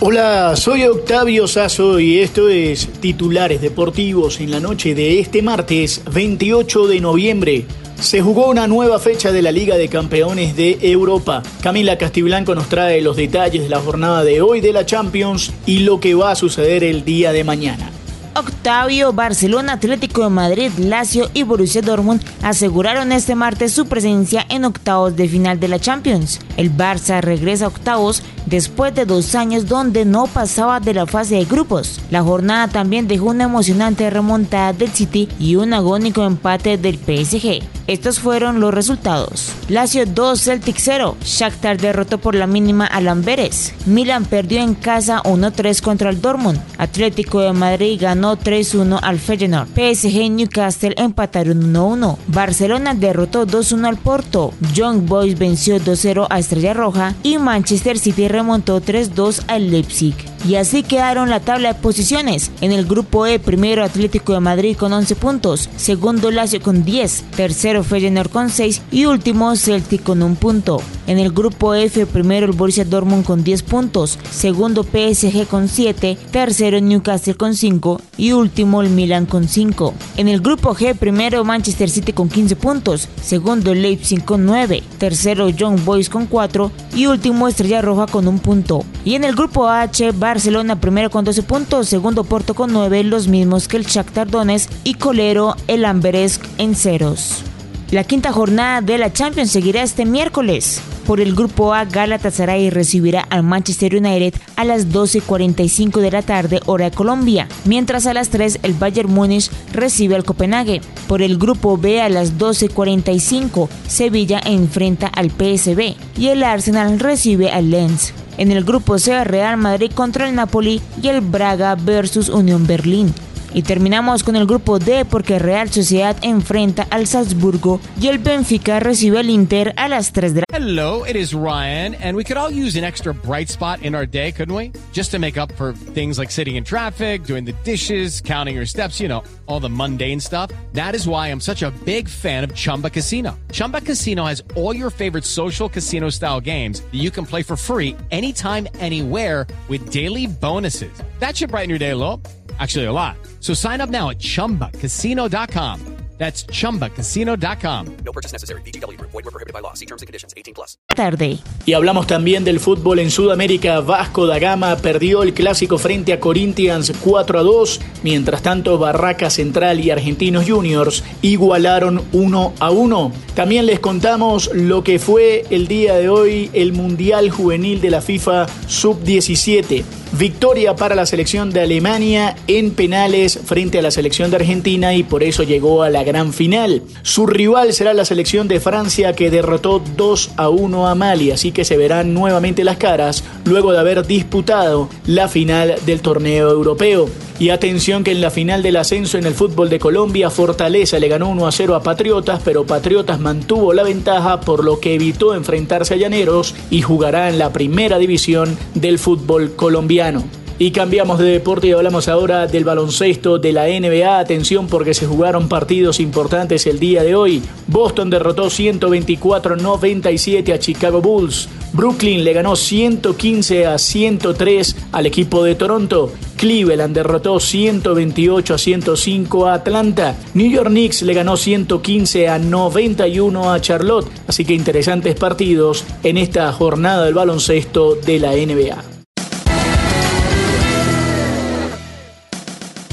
Hola, soy Octavio Sazo y esto es Titulares Deportivos en la noche de este martes 28 de noviembre. Se jugó una nueva fecha de la Liga de Campeones de Europa. Camila Castiblanco nos trae los detalles de la jornada de hoy de la Champions y lo que va a suceder el día de mañana. Octavio, Barcelona, Atlético de Madrid, Lazio y Borussia Dortmund aseguraron este martes su presencia en octavos de final de la Champions. El Barça regresa a octavos después de dos años donde no pasaba de la fase de grupos. La jornada también dejó una emocionante remontada del City y un agónico empate del PSG. Estos fueron los resultados. Lazio 2, Celtic 0. Shakhtar derrotó por la mínima a Lamberes. Milan perdió en casa 1-3 contra el Dortmund. Atlético de Madrid ganó 3-1 al Feyenoord. PSG Newcastle empataron 1-1. Barcelona derrotó 2-1 al Porto. Young Boys venció 2-0 a Estrella Roja y Manchester City remontó 3-2 al Leipzig. Y así quedaron la tabla de posiciones. En el grupo E, primero Atlético de Madrid con 11 puntos, segundo Lazio con 10, tercero Feyenoord con 6 y último Celtic con un punto. En el grupo F, primero el Borussia Dortmund con 10 puntos, segundo PSG con 7, tercero Newcastle con 5 y último el Milan con 5. En el grupo G, primero Manchester City con 15 puntos, segundo Leipzig con 9, tercero Young Boys con 4 y último Estrella Roja con un punto. Y en el grupo H, Barcelona primero con 12 puntos, segundo Porto con 9, los mismos que el Shakhtar Donetsk y colero el Amberes en ceros. La quinta jornada de la Champions seguirá este miércoles. Por el grupo A, Galatasaray recibirá al Manchester United a las 12.45 de la tarde, hora de Colombia, mientras a las 3 el Bayern Múnich recibe al Copenhague. Por el grupo B, a las 12.45, Sevilla enfrenta al PSB y el Arsenal recibe al Lens. En el grupo C, Real Madrid contra el Napoli y el Braga versus Unión Berlín. Y terminamos con el grupo D porque Real Sociedad enfrenta al Salzburgo y el Benfica recibe al Inter a las 3 de la Hello, it is Ryan, and we could all use an extra bright spot in our day, couldn't we? Just to make up for things like sitting in traffic, doing the dishes, counting your steps, you know, all the mundane stuff. That is why I'm such a big fan of Chumba Casino. Chumba Casino has all your favorite social casino style games that you can play for free anytime, anywhere with daily bonuses. That should brighten your day a little. Actually, a lot. So sign up now at chumbacasino.com. That's chumbacasino.com. No purchase necessary. VGW Group. Void where prohibited by law. See terms and conditions. 18 plus. tarde. Y hablamos también del fútbol en Sudamérica. Vasco da Gama perdió el clásico frente a Corinthians 4 a 2. Mientras tanto, Barraca Central y Argentinos Juniors igualaron 1 a 1. También les contamos lo que fue el día de hoy el Mundial Juvenil de la FIFA Sub-17. Victoria para la selección de Alemania en penales frente a la selección de Argentina y por eso llegó a la gran final. Su rival será la selección de Francia que derrotó 2 a 1 a Mali, así que se verán nuevamente las caras luego de haber disputado la final del torneo europeo. Y atención que en la final del ascenso en el fútbol de Colombia, Fortaleza le ganó 1 a 0 a Patriotas, pero Patriotas mantuvo la ventaja por lo que evitó enfrentarse a Llaneros y jugará en la primera división del fútbol colombiano. Y cambiamos de deporte y hablamos ahora del baloncesto de la NBA. Atención porque se jugaron partidos importantes el día de hoy. Boston derrotó 124-97 a Chicago Bulls. Brooklyn le ganó 115 a 103 al equipo de Toronto. Cleveland derrotó 128 a 105 a Atlanta. New York Knicks le ganó 115 a 91 a Charlotte. Así que interesantes partidos en esta jornada del baloncesto de la NBA.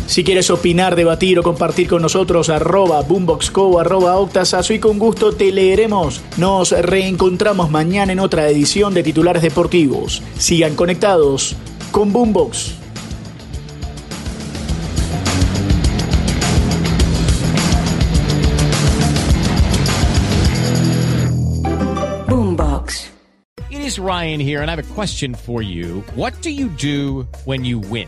Si quieres opinar, debatir o compartir con nosotros, arroba boomboxco, arroba octasazo y con gusto te leeremos. Nos reencontramos mañana en otra edición de Titulares Deportivos. Sigan conectados con Boombox. Boombox. It is Ryan here, and I have a question for you. What do you do when you win?